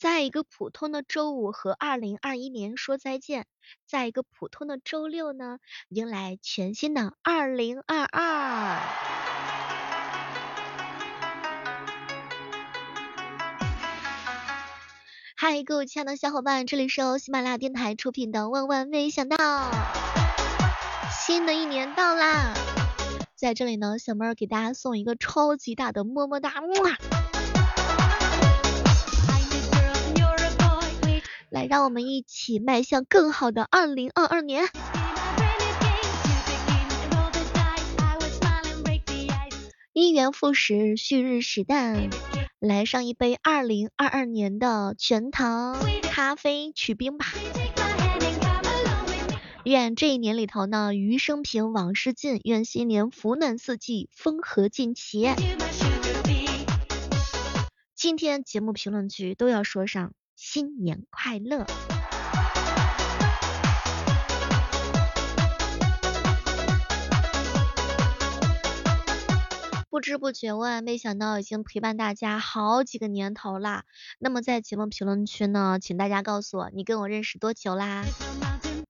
在一个普通的周五和二零二一年说再见，在一个普通的周六呢，迎来全新的二零二二。嗨，各位亲爱的小伙伴，这里是由喜马拉雅电台出品的《万万没想到》，新的一年到啦！在这里呢，小妹儿给大家送一个超级大的么么哒，么。让我们一起迈向更好的二零二二年。一元复始，旭日始旦，来上一杯二零二二年的全糖咖啡去冰吧。愿这一年里头呢，余生平，往事尽。愿新年福暖四季，风和尽起。今天节目评论区都要说上新年快乐。不知不觉，万没想到已经陪伴大家好几个年头啦。那么在节目评论区呢，请大家告诉我，你跟我认识多久啦？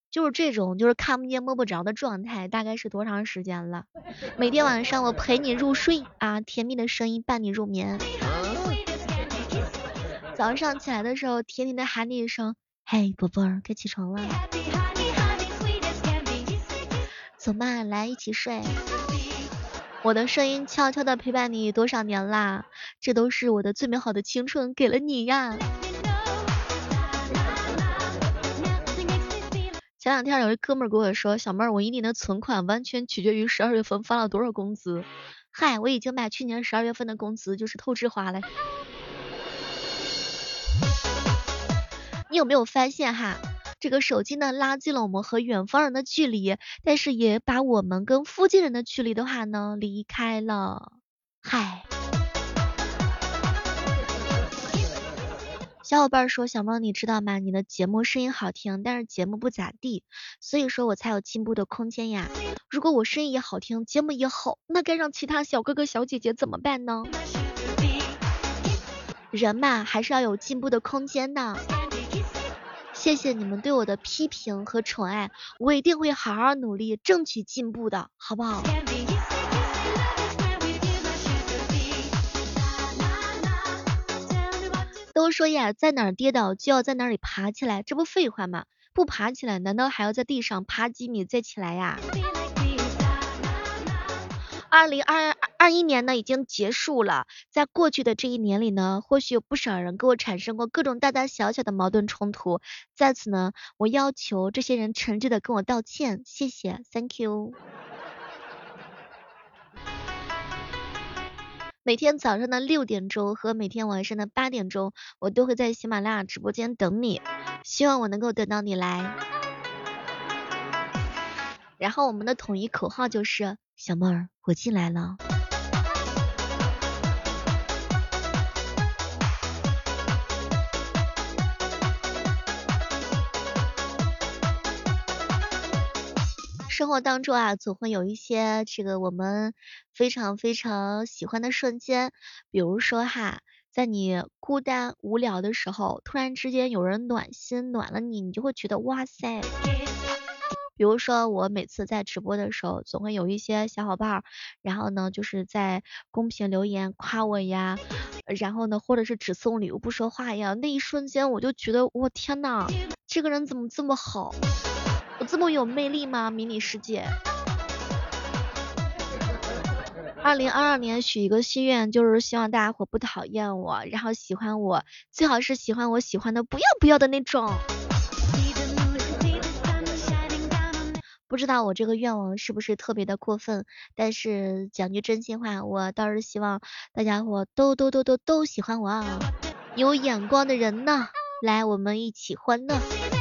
就是这种就是看不见摸不着的状态，大概是多长时间了？每天晚上我陪你入睡啊，甜蜜的声音伴你入眠。早上起来的时候，甜甜的喊你一声，嘿，宝贝儿，该起床了。走吧，来一起睡。我的声音悄悄的陪伴你多少年啦？这都是我的最美好的青春给了你呀。前两天有一哥们儿跟我说，小妹儿，我一年的存款完全取决于十二月份发了多少工资。嗨，我已经把去年十二月份的工资就是透支花了。你有没有发现哈，这个手机呢拉近了我们和远方人的距离，但是也把我们跟附近人的距离的话呢离开了。嗨。小伙伴说：“小猫，你知道吗？你的节目声音好听，但是节目不咋地，所以说我才有进步的空间呀。如果我声音也好听，节目也好，那该让其他小哥哥小姐姐怎么办呢？人嘛，还是要有进步的空间的。谢谢你们对我的批评和宠爱，我一定会好好努力，争取进步的，好不好？” 都说呀，在哪儿跌倒就要在哪里爬起来，这不废话吗？不爬起来，难道还要在地上爬几米再起来呀？二零二二一年呢，已经结束了，在过去的这一年里呢，或许有不少人跟我产生过各种大大小小的矛盾冲突，在此呢，我要求这些人诚挚的跟我道歉，谢谢，Thank you。每天早上的六点钟和每天晚上的八点钟，我都会在喜马拉雅直播间等你，希望我能够等到你来。然后我们的统一口号就是小妹儿，我进来了。生活当中啊，总会有一些这个我们非常非常喜欢的瞬间，比如说哈，在你孤单无聊的时候，突然之间有人暖心暖了你，你就会觉得哇塞。比如说我每次在直播的时候，总会有一些小伙伴，然后呢就是在公屏留言夸我呀，然后呢或者是只送礼物不说话呀，那一瞬间我就觉得我天呐，这个人怎么这么好？我这么有魅力吗？迷你世界。二零二二年许一个心愿，就是希望大家伙不讨厌我，然后喜欢我，最好是喜欢我喜欢的不要不要的那种。不知道我这个愿望是不是特别的过分，但是讲句真心话，我倒是希望大家伙都都都都都喜欢我啊！有眼光的人呢，来，我们一起欢乐。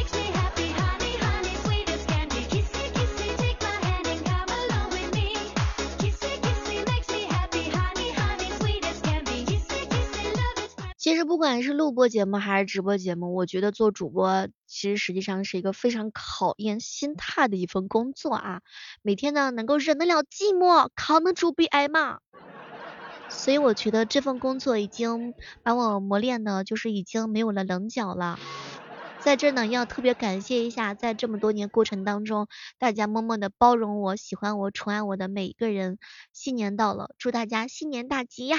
这不管是录播节目还是直播节目，我觉得做主播其实实际上是一个非常考验心态的一份工作啊。每天呢能够忍得了寂寞，扛得住被挨骂？所以我觉得这份工作已经把我磨练的，就是已经没有了棱角了。在这呢，要特别感谢一下，在这么多年过程当中，大家默默的包容我、喜欢我、宠爱我的每一个人。新年到了，祝大家新年大吉呀！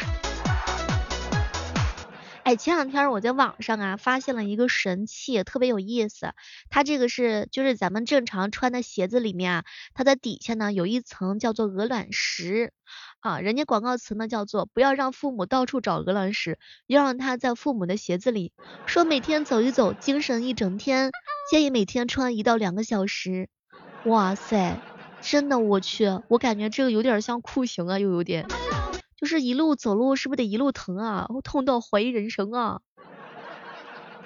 哎，前两天我在网上啊发现了一个神器，特别有意思。它这个是就是咱们正常穿的鞋子里面啊，它的底下呢有一层叫做鹅卵石啊，人家广告词呢叫做不要让父母到处找鹅卵石，要让它在父母的鞋子里。说每天走一走，精神一整天。建议每天穿一到两个小时。哇塞，真的我去，我感觉这个有点像酷刑啊，又有点。就是一路走路，是不是得一路疼啊？痛到怀疑人生啊！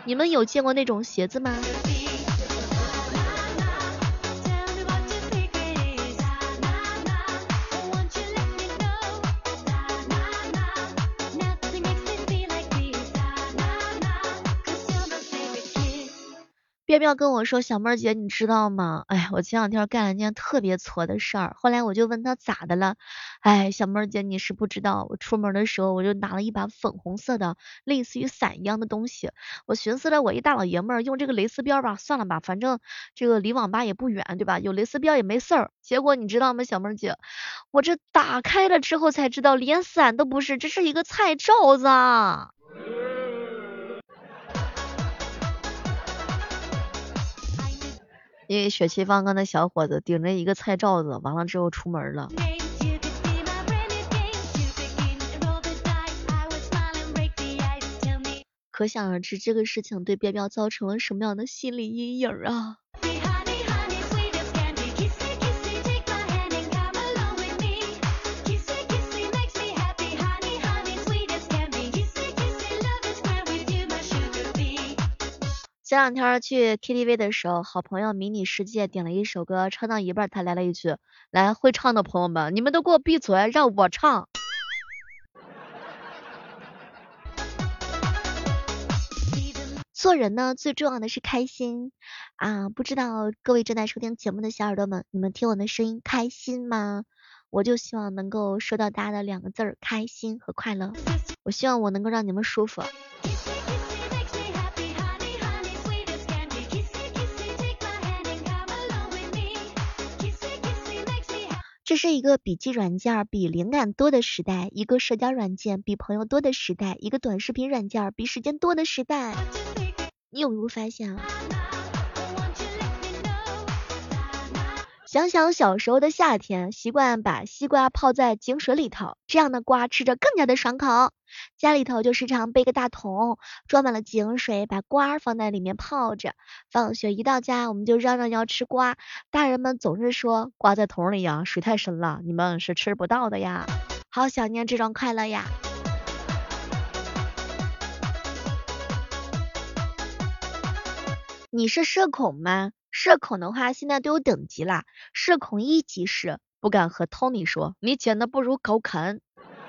你们有见过那种鞋子吗？彪彪跟我说，小妹儿姐，你知道吗？哎，我前两天干了件特别挫的事儿，后来我就问他咋的了。哎，小妹儿姐，你是不知道，我出门的时候我就拿了一把粉红色的，类似于伞一样的东西。我寻思着，我一大老爷们儿用这个蕾丝边吧，算了吧，反正这个离网吧也不远，对吧？有蕾丝边也没事儿。结果你知道吗，小妹儿姐，我这打开了之后才知道，连伞都不是，这是一个菜罩子。因为血气方刚的小伙子顶着一个菜罩子，完了之后出门了。可想而知，这个事情对彪彪造成了什么样的心理阴影啊！前两天去 KTV 的时候，好朋友迷你世界点了一首歌，唱到一半，他来了一句：“来会唱的朋友们，你们都给我闭嘴，让我唱。”做人呢，最重要的是开心啊！不知道各位正在收听节目的小耳朵们，你们听我的声音开心吗？我就希望能够收到大家的两个字儿：开心和快乐。我希望我能够让你们舒服。这是一个笔记软件比灵感多的时代，一个社交软件比朋友多的时代，一个短视频软件比时间多的时代。你有没有发现啊？想想小时候的夏天，习惯把西瓜泡在井水里头，这样的瓜吃着更加的爽口。家里头就时常备个大桶，装满了井水，把瓜放在里面泡着。放学一到家，我们就嚷嚷要吃瓜，大人们总是说瓜在桶里呀，水太深了，你们是吃不到的呀。好想念这种快乐呀！你是社恐吗？社恐的话，现在都有等级啦。社恐一级是不敢和 Tony 说，你简的不如狗啃。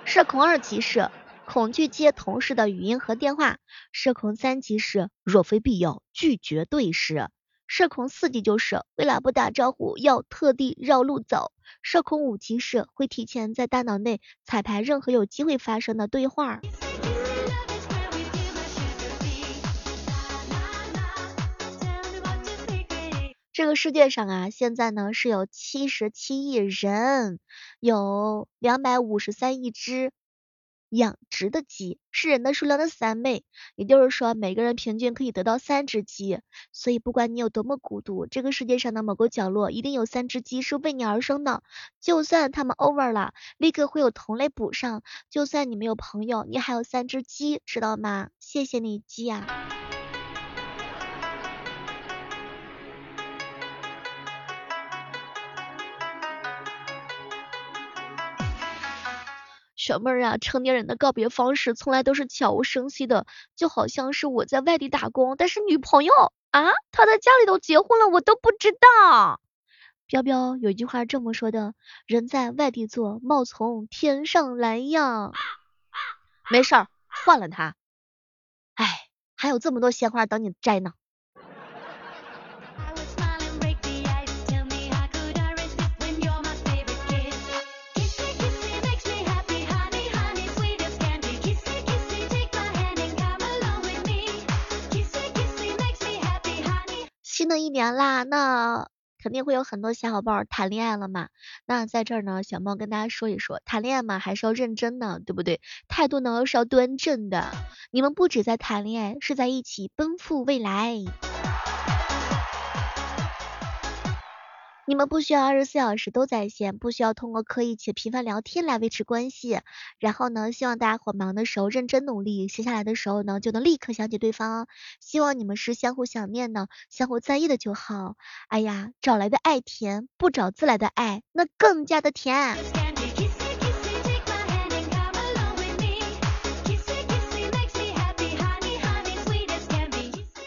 社恐二级是恐惧接同事的语音和电话。社恐三级是若非必要拒绝对视。社恐四级就是为了不打招呼要特地绕路走。社恐五级是会提前在大脑内彩排任何有机会发生的对话。这个世界上啊，现在呢是有七十七亿人，有两百五十三亿只养殖的鸡，是人的数量的三倍。也就是说，每个人平均可以得到三只鸡。所以，不管你有多么孤独，这个世界上的某个角落一定有三只鸡是为你而生的。就算他们 over 了，立刻会有同类补上。就算你没有朋友，你还有三只鸡，知道吗？谢谢你，鸡啊！小妹儿啊，成年人的告别方式从来都是悄无声息的，就好像是我在外地打工，但是女朋友啊，她在家里都结婚了，我都不知道。彪彪有句话这么说的：人在外地做，貌从天上来呀。没事儿，换了他。哎，还有这么多鲜花等你摘呢。一年啦，那肯定会有很多小伙伴谈恋爱了嘛。那在这儿呢，小猫跟大家说一说，谈恋爱嘛还是要认真的，对不对？态度呢是要端正的。你们不止在谈恋爱，是在一起奔赴未来。你们不需要二十四小时都在线，不需要通过刻意且频繁聊天来维持关系。然后呢，希望大家伙忙的时候认真努力，闲下来的时候呢就能立刻想起对方。希望你们是相互想念的，相互在意的就好。哎呀，找来的爱甜，不找自来的爱那更加的甜。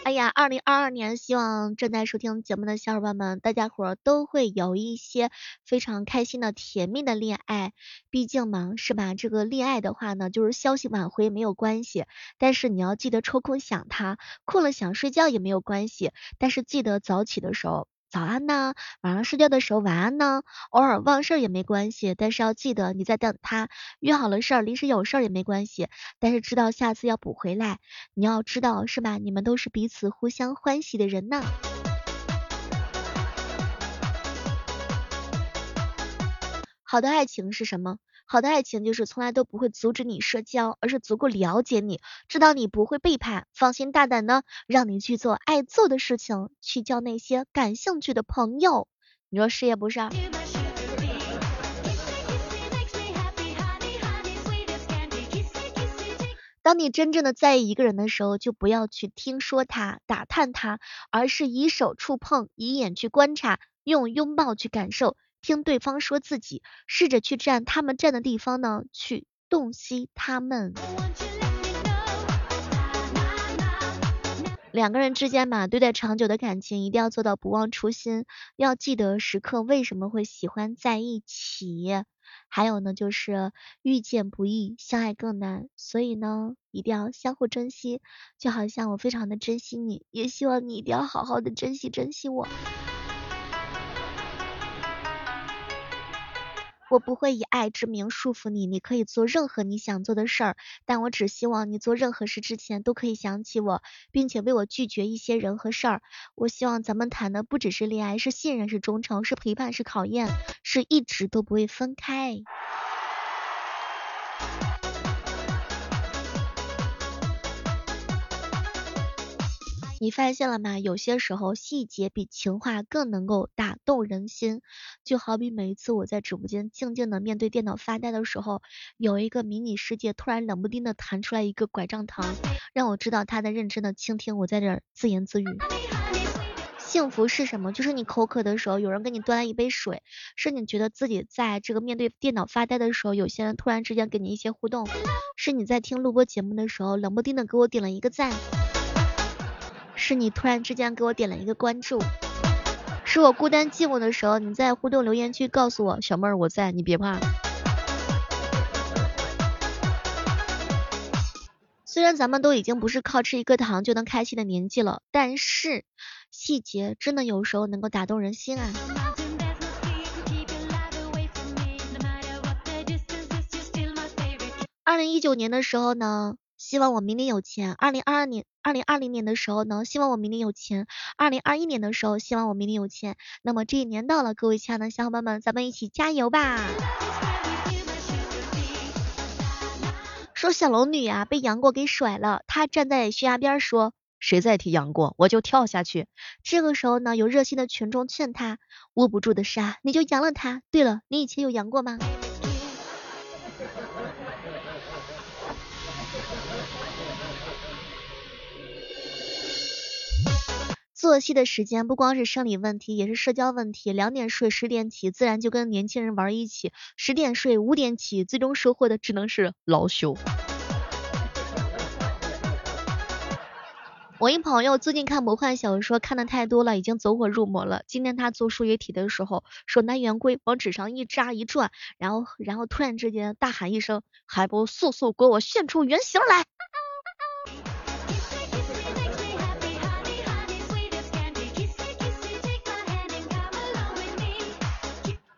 哎呀，二零二二年，希望正在收听节目的小伙伴们，大家伙都会有一些非常开心的、甜蜜的恋爱。毕竟嘛，是吧？这个恋爱的话呢，就是消息晚回没有关系，但是你要记得抽空想他，困了想睡觉也没有关系，但是记得早起的时候。早安呢，晚上睡觉的时候晚安呢，偶尔忘事儿也没关系，但是要记得你在等他，约好了事儿，临时有事儿也没关系，但是知道下次要补回来，你要知道是吧？你们都是彼此互相欢喜的人呢。好的爱情是什么？好的爱情就是从来都不会阻止你社交，而是足够了解你，知道你不会背叛，放心大胆的让你去做爱做的事情，去交那些感兴趣的朋友。你说是也不是？当你真正的在意一个人的时候，就不要去听说他、打探他，而是以手触碰，以眼去观察，用拥抱去感受。听对方说自己，试着去站他们站的地方呢，去洞悉他们。两个人之间嘛，对待长久的感情，一定要做到不忘初心，要记得时刻为什么会喜欢在一起。还有呢，就是遇见不易，相爱更难，所以呢，一定要相互珍惜。就好像我非常的珍惜你，也希望你一定要好好的珍惜珍惜我。我不会以爱之名束缚你，你可以做任何你想做的事儿，但我只希望你做任何事之前都可以想起我，并且为我拒绝一些人和事儿。我希望咱们谈的不只是恋爱，是信任，是忠诚，是陪伴，是考验，是一直都不会分开。你发现了吗？有些时候细节比情话更能够打动人心。就好比每一次我在直播间静静的面对电脑发呆的时候，有一个迷你世界突然冷不丁的弹出来一个拐杖糖，让我知道他在认真的倾听我在这儿自言自语。幸福是什么？就是你口渴的时候，有人给你端来一杯水；是你觉得自己在这个面对电脑发呆的时候，有些人突然之间给你一些互动；是你在听录播节目的时候，冷不丁的给我点了一个赞。是你突然之间给我点了一个关注，是我孤单寂寞的时候，你在互动留言区告诉我，小妹儿我在，你别怕。虽然咱们都已经不是靠吃一颗糖就能开心的年纪了，但是细节真的有时候能够打动人心啊。二零一九年的时候呢？希望我明年有钱。二零二二年、二零二零年的时候呢，希望我明年有钱。二零二一年的时候，希望我明年有钱。那么这一年到了，各位亲爱的小伙伴们，咱们一起加油吧！说小龙女啊，被杨过给甩了，她站在悬崖边说：“谁再提杨过，我就跳下去。”这个时候呢，有热心的群众劝她：“握不住的沙，你就扬了他。”对了，你以前有杨过吗？作息的时间不光是生理问题，也是社交问题。两点睡，十点起，自然就跟年轻人玩一起；十点睡，五点起，最终收获的只能是老朽。我一朋友最近看魔幻小说看的太多了，已经走火入魔了。今天他做数学题的时候，手拿圆规往纸上一扎一转，然后然后突然之间大喊一声：“还不速速给我现出原形来！”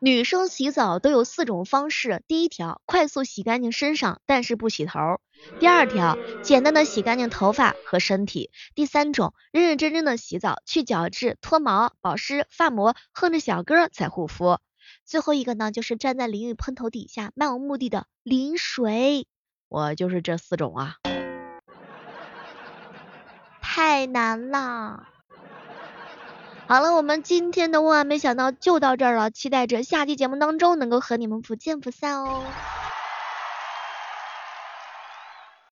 女生洗澡都有四种方式：第一条，快速洗干净身上，但是不洗头；第二条，简单的洗干净头发和身体；第三种，认认真真的洗澡，去角质、脱毛、保湿、发膜，哼着小歌才护肤；最后一个呢，就是站在淋浴喷头底下，漫无目的的淋水。我就是这四种啊，太难了。好了，我们今天的万万没想到就到这儿了，期待着下期节目当中能够和你们不见不散哦。